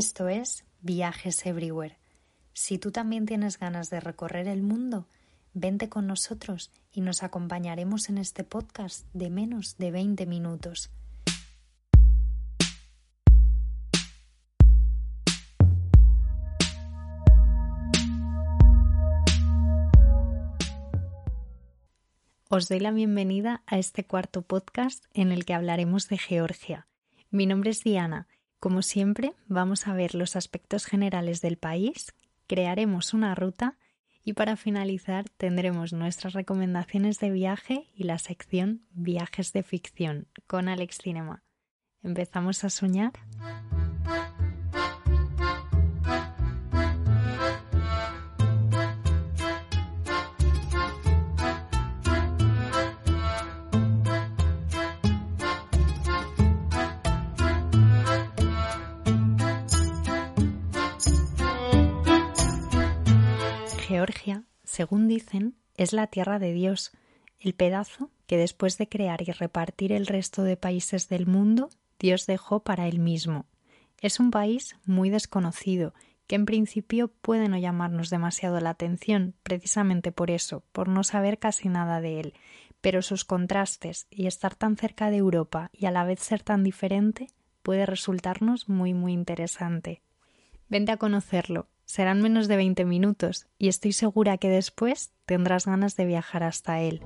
Esto es Viajes Everywhere. Si tú también tienes ganas de recorrer el mundo, vente con nosotros y nos acompañaremos en este podcast de menos de 20 minutos. Os doy la bienvenida a este cuarto podcast en el que hablaremos de Georgia. Mi nombre es Diana como siempre, vamos a ver los aspectos generales del país, crearemos una ruta y para finalizar tendremos nuestras recomendaciones de viaje y la sección Viajes de ficción con Alex Cinema. ¿Empezamos a soñar? Según dicen, es la tierra de Dios, el pedazo que después de crear y repartir el resto de países del mundo, Dios dejó para él mismo. Es un país muy desconocido, que en principio puede no llamarnos demasiado la atención, precisamente por eso, por no saber casi nada de él, pero sus contrastes y estar tan cerca de Europa y a la vez ser tan diferente puede resultarnos muy muy interesante. Vente a conocerlo, Serán menos de 20 minutos y estoy segura que después tendrás ganas de viajar hasta él.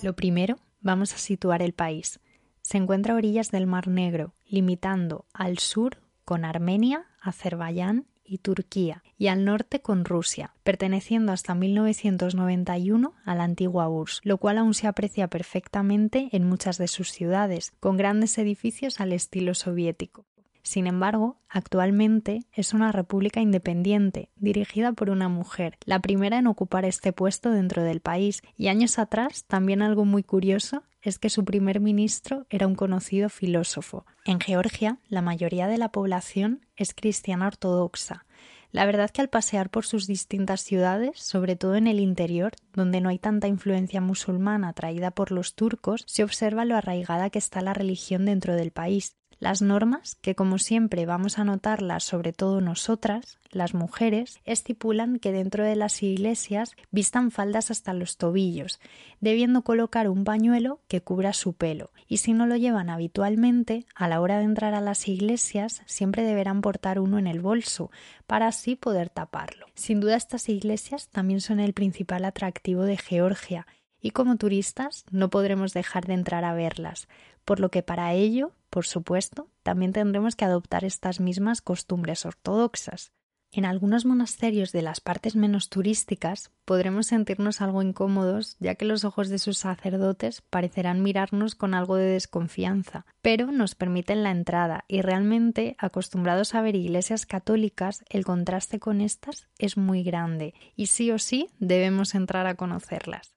Lo primero, vamos a situar el país. Se encuentra a orillas del Mar Negro, limitando al sur con Armenia, Azerbaiyán y Turquía, y al norte con Rusia, perteneciendo hasta 1991 a la antigua URSS, lo cual aún se aprecia perfectamente en muchas de sus ciudades, con grandes edificios al estilo soviético. Sin embargo, actualmente es una república independiente, dirigida por una mujer, la primera en ocupar este puesto dentro del país, y años atrás también algo muy curioso es que su primer ministro era un conocido filósofo. En Georgia, la mayoría de la población es cristiana ortodoxa. La verdad que al pasear por sus distintas ciudades, sobre todo en el interior, donde no hay tanta influencia musulmana traída por los turcos, se observa lo arraigada que está la religión dentro del país, las normas, que como siempre vamos a notarlas sobre todo nosotras, las mujeres, estipulan que dentro de las iglesias vistan faldas hasta los tobillos, debiendo colocar un pañuelo que cubra su pelo, y si no lo llevan habitualmente, a la hora de entrar a las iglesias siempre deberán portar uno en el bolso, para así poder taparlo. Sin duda estas iglesias también son el principal atractivo de Georgia, y como turistas no podremos dejar de entrar a verlas, por lo que para ello, por supuesto, también tendremos que adoptar estas mismas costumbres ortodoxas. En algunos monasterios de las partes menos turísticas podremos sentirnos algo incómodos, ya que los ojos de sus sacerdotes parecerán mirarnos con algo de desconfianza, pero nos permiten la entrada y realmente, acostumbrados a ver iglesias católicas, el contraste con estas es muy grande y sí o sí debemos entrar a conocerlas.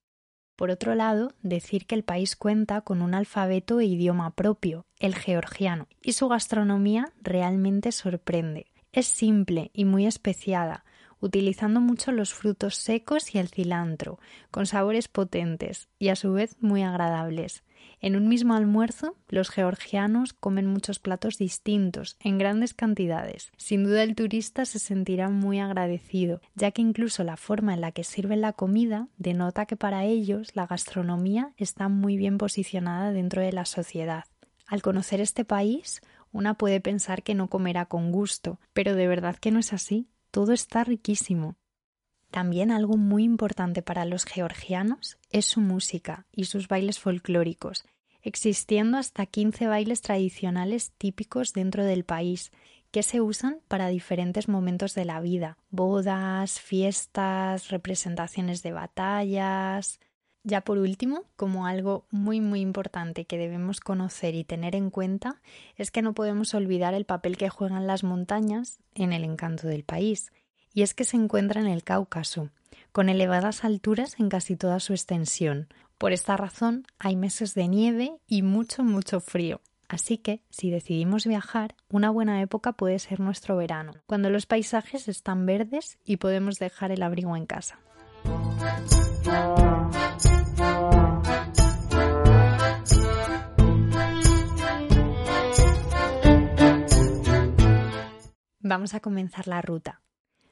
Por otro lado, decir que el país cuenta con un alfabeto e idioma propio, el georgiano, y su gastronomía realmente sorprende. Es simple y muy especiada, utilizando mucho los frutos secos y el cilantro, con sabores potentes y a su vez muy agradables. En un mismo almuerzo, los georgianos comen muchos platos distintos, en grandes cantidades. Sin duda el turista se sentirá muy agradecido, ya que incluso la forma en la que sirven la comida denota que para ellos la gastronomía está muy bien posicionada dentro de la sociedad. Al conocer este país, una puede pensar que no comerá con gusto, pero de verdad que no es así. Todo está riquísimo. También algo muy importante para los georgianos es su música y sus bailes folclóricos, existiendo hasta 15 bailes tradicionales típicos dentro del país, que se usan para diferentes momentos de la vida, bodas, fiestas, representaciones de batallas. Ya por último, como algo muy muy importante que debemos conocer y tener en cuenta, es que no podemos olvidar el papel que juegan las montañas en el encanto del país y es que se encuentra en el Cáucaso, con elevadas alturas en casi toda su extensión. Por esta razón hay meses de nieve y mucho, mucho frío. Así que, si decidimos viajar, una buena época puede ser nuestro verano, cuando los paisajes están verdes y podemos dejar el abrigo en casa. Vamos a comenzar la ruta.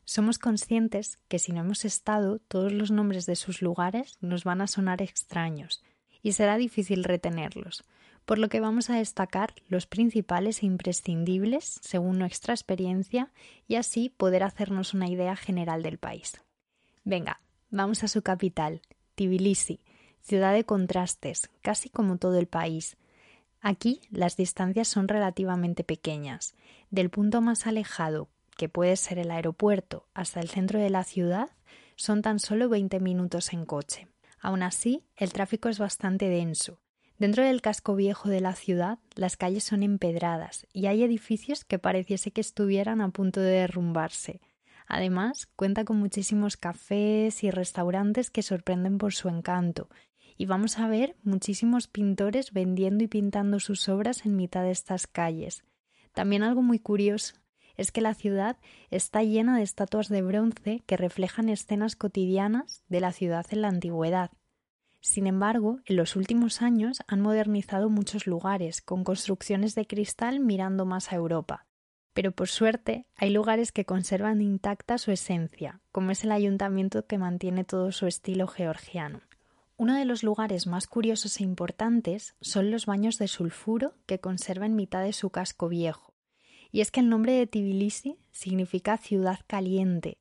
Somos conscientes que si no hemos estado, todos los nombres de sus lugares nos van a sonar extraños y será difícil retenerlos, por lo que vamos a destacar los principales e imprescindibles según nuestra experiencia y así poder hacernos una idea general del país. Venga, vamos a su capital, Tbilisi, ciudad de contrastes, casi como todo el país. Aquí las distancias son relativamente pequeñas. Del punto más alejado, que puede ser el aeropuerto, hasta el centro de la ciudad, son tan solo 20 minutos en coche. Aún así, el tráfico es bastante denso. Dentro del casco viejo de la ciudad, las calles son empedradas y hay edificios que pareciese que estuvieran a punto de derrumbarse. Además, cuenta con muchísimos cafés y restaurantes que sorprenden por su encanto, y vamos a ver muchísimos pintores vendiendo y pintando sus obras en mitad de estas calles. También algo muy curioso es que la ciudad está llena de estatuas de bronce que reflejan escenas cotidianas de la ciudad en la antigüedad. Sin embargo, en los últimos años han modernizado muchos lugares, con construcciones de cristal mirando más a Europa. Pero por suerte hay lugares que conservan intacta su esencia, como es el ayuntamiento que mantiene todo su estilo georgiano. Uno de los lugares más curiosos e importantes son los baños de sulfuro que conserva en mitad de su casco viejo. Y es que el nombre de Tbilisi significa ciudad caliente.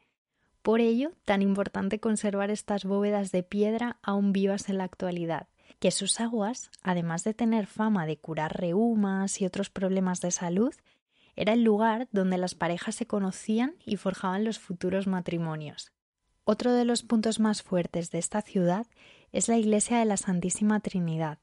Por ello, tan importante conservar estas bóvedas de piedra aún vivas en la actualidad, que sus aguas, además de tener fama de curar reumas y otros problemas de salud, era el lugar donde las parejas se conocían y forjaban los futuros matrimonios. Otro de los puntos más fuertes de esta ciudad es la iglesia de la Santísima Trinidad,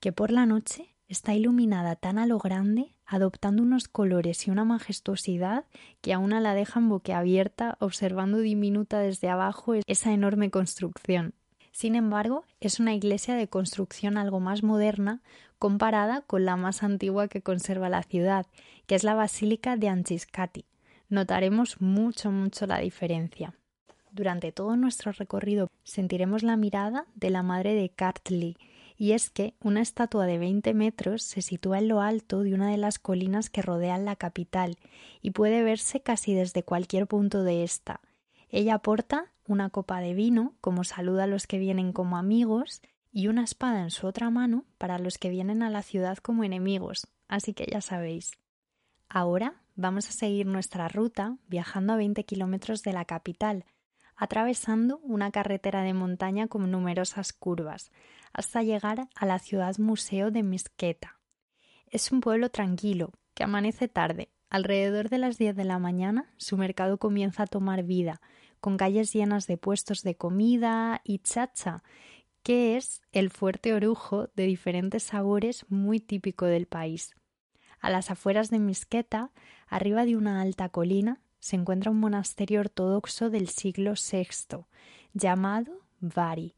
que por la noche está iluminada tan a lo grande, adoptando unos colores y una majestuosidad que a una la dejan boquiabierta observando diminuta desde abajo esa enorme construcción. Sin embargo, es una iglesia de construcción algo más moderna comparada con la más antigua que conserva la ciudad, que es la Basílica de Anciscati. Notaremos mucho, mucho la diferencia. Durante todo nuestro recorrido sentiremos la mirada de la madre de Kartli, y es que una estatua de 20 metros se sitúa en lo alto de una de las colinas que rodean la capital y puede verse casi desde cualquier punto de esta. Ella porta una copa de vino como saluda a los que vienen como amigos y una espada en su otra mano para los que vienen a la ciudad como enemigos, así que ya sabéis. Ahora vamos a seguir nuestra ruta viajando a 20 kilómetros de la capital, atravesando una carretera de montaña con numerosas curvas, hasta llegar a la ciudad museo de Misqueta. Es un pueblo tranquilo, que amanece tarde. Alrededor de las diez de la mañana su mercado comienza a tomar vida, con calles llenas de puestos de comida y chacha, que es el fuerte orujo de diferentes sabores muy típico del país. A las afueras de Misqueta, arriba de una alta colina, se encuentra un monasterio ortodoxo del siglo VI llamado Vari,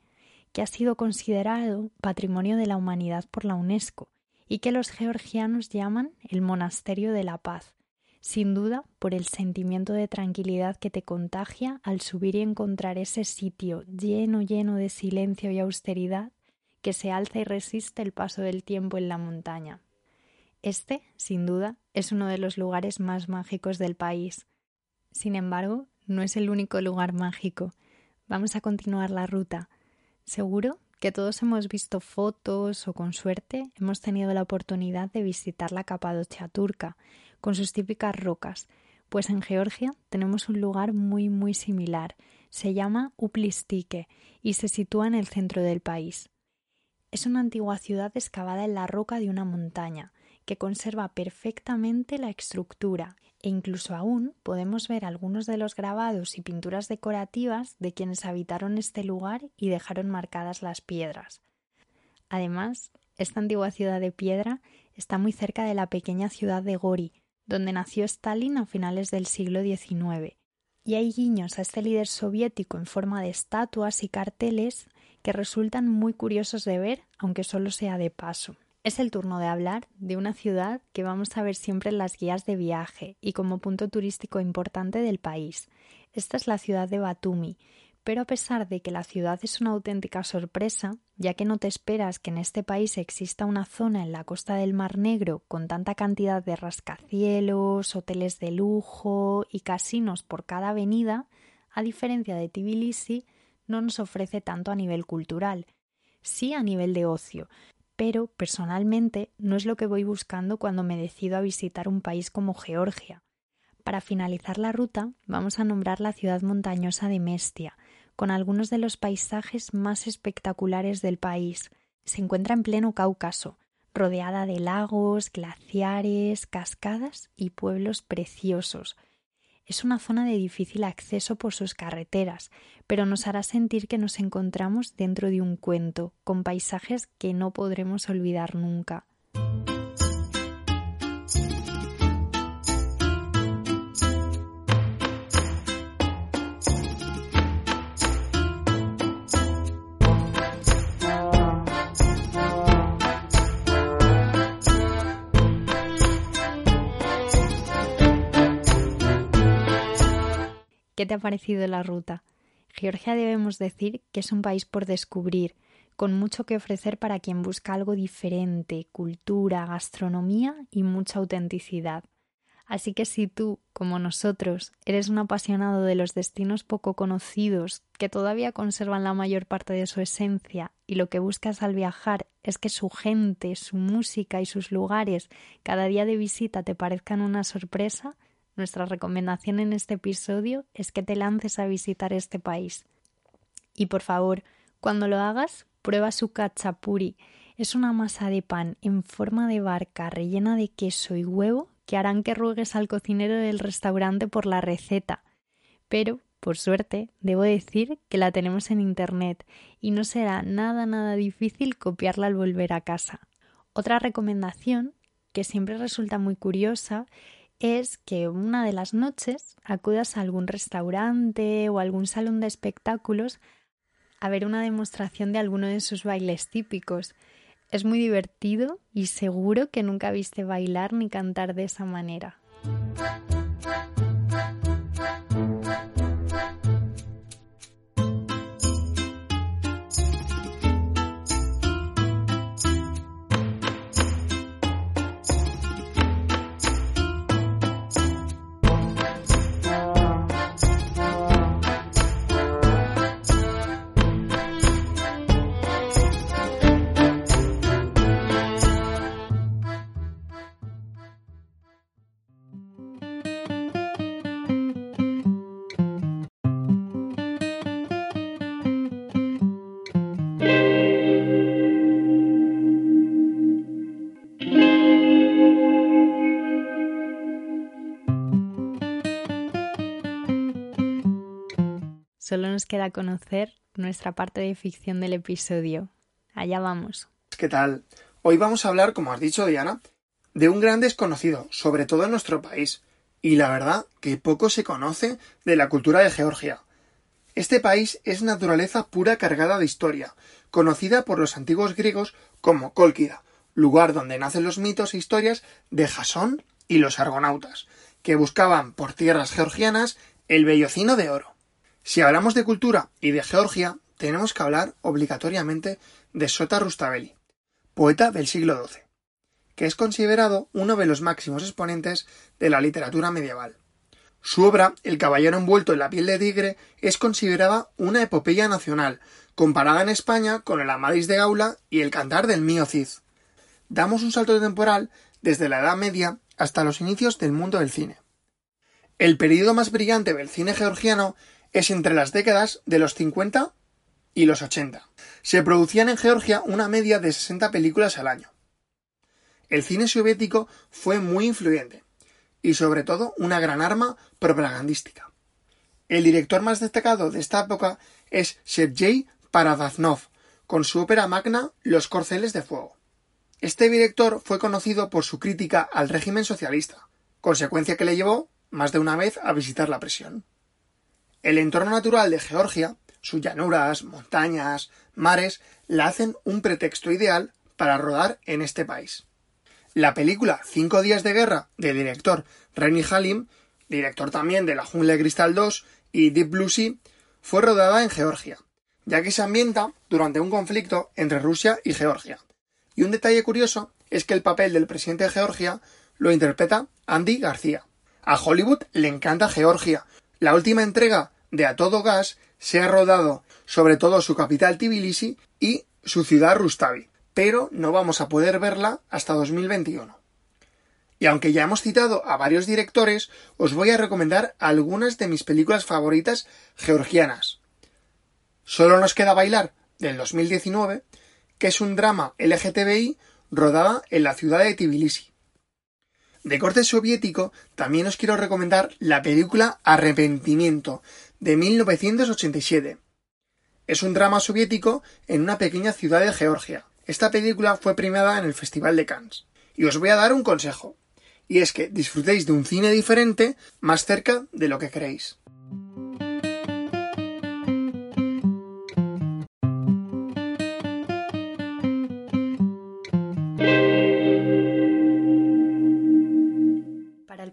que ha sido considerado Patrimonio de la Humanidad por la UNESCO y que los georgianos llaman el Monasterio de la Paz, sin duda por el sentimiento de tranquilidad que te contagia al subir y encontrar ese sitio lleno, lleno de silencio y austeridad que se alza y resiste el paso del tiempo en la montaña. Este, sin duda, es uno de los lugares más mágicos del país, sin embargo, no es el único lugar mágico. Vamos a continuar la ruta. Seguro que todos hemos visto fotos o con suerte hemos tenido la oportunidad de visitar la Capadocia turca, con sus típicas rocas, pues en Georgia tenemos un lugar muy muy similar. Se llama Uplistike y se sitúa en el centro del país. Es una antigua ciudad excavada en la roca de una montaña, que conserva perfectamente la estructura e incluso aún podemos ver algunos de los grabados y pinturas decorativas de quienes habitaron este lugar y dejaron marcadas las piedras. Además, esta antigua ciudad de piedra está muy cerca de la pequeña ciudad de Gori, donde nació Stalin a finales del siglo XIX, y hay guiños a este líder soviético en forma de estatuas y carteles que resultan muy curiosos de ver, aunque solo sea de paso. Es el turno de hablar de una ciudad que vamos a ver siempre en las guías de viaje y como punto turístico importante del país. Esta es la ciudad de Batumi, pero a pesar de que la ciudad es una auténtica sorpresa, ya que no te esperas que en este país exista una zona en la costa del Mar Negro con tanta cantidad de rascacielos, hoteles de lujo y casinos por cada avenida, a diferencia de Tbilisi, no nos ofrece tanto a nivel cultural, sí a nivel de ocio, pero personalmente no es lo que voy buscando cuando me decido a visitar un país como Georgia. Para finalizar la ruta, vamos a nombrar la ciudad montañosa de Mestia, con algunos de los paisajes más espectaculares del país. Se encuentra en pleno Cáucaso, rodeada de lagos, glaciares, cascadas y pueblos preciosos. Es una zona de difícil acceso por sus carreteras, pero nos hará sentir que nos encontramos dentro de un cuento, con paisajes que no podremos olvidar nunca. ¿Qué te ha parecido la ruta? Georgia debemos decir que es un país por descubrir, con mucho que ofrecer para quien busca algo diferente, cultura, gastronomía y mucha autenticidad. Así que si tú, como nosotros, eres un apasionado de los destinos poco conocidos, que todavía conservan la mayor parte de su esencia, y lo que buscas al viajar es que su gente, su música y sus lugares cada día de visita te parezcan una sorpresa, nuestra recomendación en este episodio es que te lances a visitar este país. Y por favor, cuando lo hagas, prueba su cachapuri. Es una masa de pan en forma de barca rellena de queso y huevo que harán que ruegues al cocinero del restaurante por la receta. Pero, por suerte, debo decir que la tenemos en Internet y no será nada nada difícil copiarla al volver a casa. Otra recomendación, que siempre resulta muy curiosa, es que una de las noches acudas a algún restaurante o algún salón de espectáculos a ver una demostración de alguno de sus bailes típicos. Es muy divertido y seguro que nunca viste bailar ni cantar de esa manera. Nos queda conocer nuestra parte de ficción del episodio. Allá vamos. ¿Qué tal? Hoy vamos a hablar, como has dicho Diana, de un gran desconocido, sobre todo en nuestro país, y la verdad que poco se conoce de la cultura de Georgia. Este país es naturaleza pura cargada de historia, conocida por los antiguos griegos como Cólquida, lugar donde nacen los mitos e historias de Jasón y los argonautas, que buscaban por tierras georgianas el bellocino de oro. Si hablamos de cultura y de Georgia, tenemos que hablar obligatoriamente de Sota Rustaveli, poeta del siglo XII, que es considerado uno de los máximos exponentes de la literatura medieval. Su obra, El caballero envuelto en la piel de tigre, es considerada una epopeya nacional, comparada en España con el Amadís de Gaula y el Cantar del Mío Cid. Damos un salto temporal desde la Edad Media hasta los inicios del mundo del cine. El período más brillante del cine georgiano es entre las décadas de los 50 y los 80. Se producían en Georgia una media de 60 películas al año. El cine soviético fue muy influyente y sobre todo una gran arma propagandística. El director más destacado de esta época es Sergei Paradaznov, con su ópera magna Los corceles de fuego. Este director fue conocido por su crítica al régimen socialista, consecuencia que le llevó más de una vez a visitar la prisión. El entorno natural de Georgia, sus llanuras, montañas, mares, la hacen un pretexto ideal para rodar en este país. La película Cinco días de guerra del director Reni Halim, director también de La jungla de cristal 2 y Deep Blue Sea, fue rodada en Georgia, ya que se ambienta durante un conflicto entre Rusia y Georgia. Y un detalle curioso es que el papel del presidente de Georgia lo interpreta Andy García. A Hollywood le encanta Georgia. La última entrega de A Todo Gas se ha rodado sobre todo su capital Tbilisi y su ciudad Rustavi, pero no vamos a poder verla hasta 2021. Y aunque ya hemos citado a varios directores, os voy a recomendar algunas de mis películas favoritas georgianas. Solo nos queda bailar, del 2019, que es un drama LGTBI rodada en la ciudad de Tbilisi. De corte soviético, también os quiero recomendar la película Arrepentimiento, de 1987. Es un drama soviético en una pequeña ciudad de Georgia. Esta película fue premiada en el Festival de Cannes. Y os voy a dar un consejo y es que disfrutéis de un cine diferente más cerca de lo que queréis.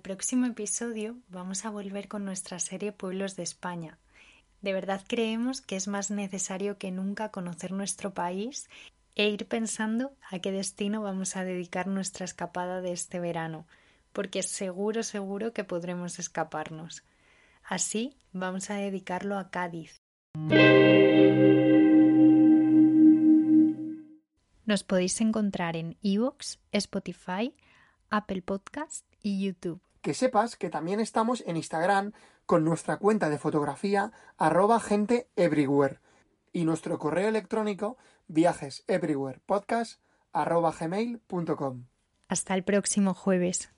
Próximo episodio vamos a volver con nuestra serie Pueblos de España. De verdad creemos que es más necesario que nunca conocer nuestro país e ir pensando a qué destino vamos a dedicar nuestra escapada de este verano, porque seguro, seguro que podremos escaparnos. Así vamos a dedicarlo a Cádiz. Nos podéis encontrar en Evox, Spotify, Apple Podcast y YouTube. Que sepas que también estamos en Instagram con nuestra cuenta de fotografía arroba gente everywhere y nuestro correo electrónico viajeseverywherepodcast arroba gmail.com. Hasta el próximo jueves.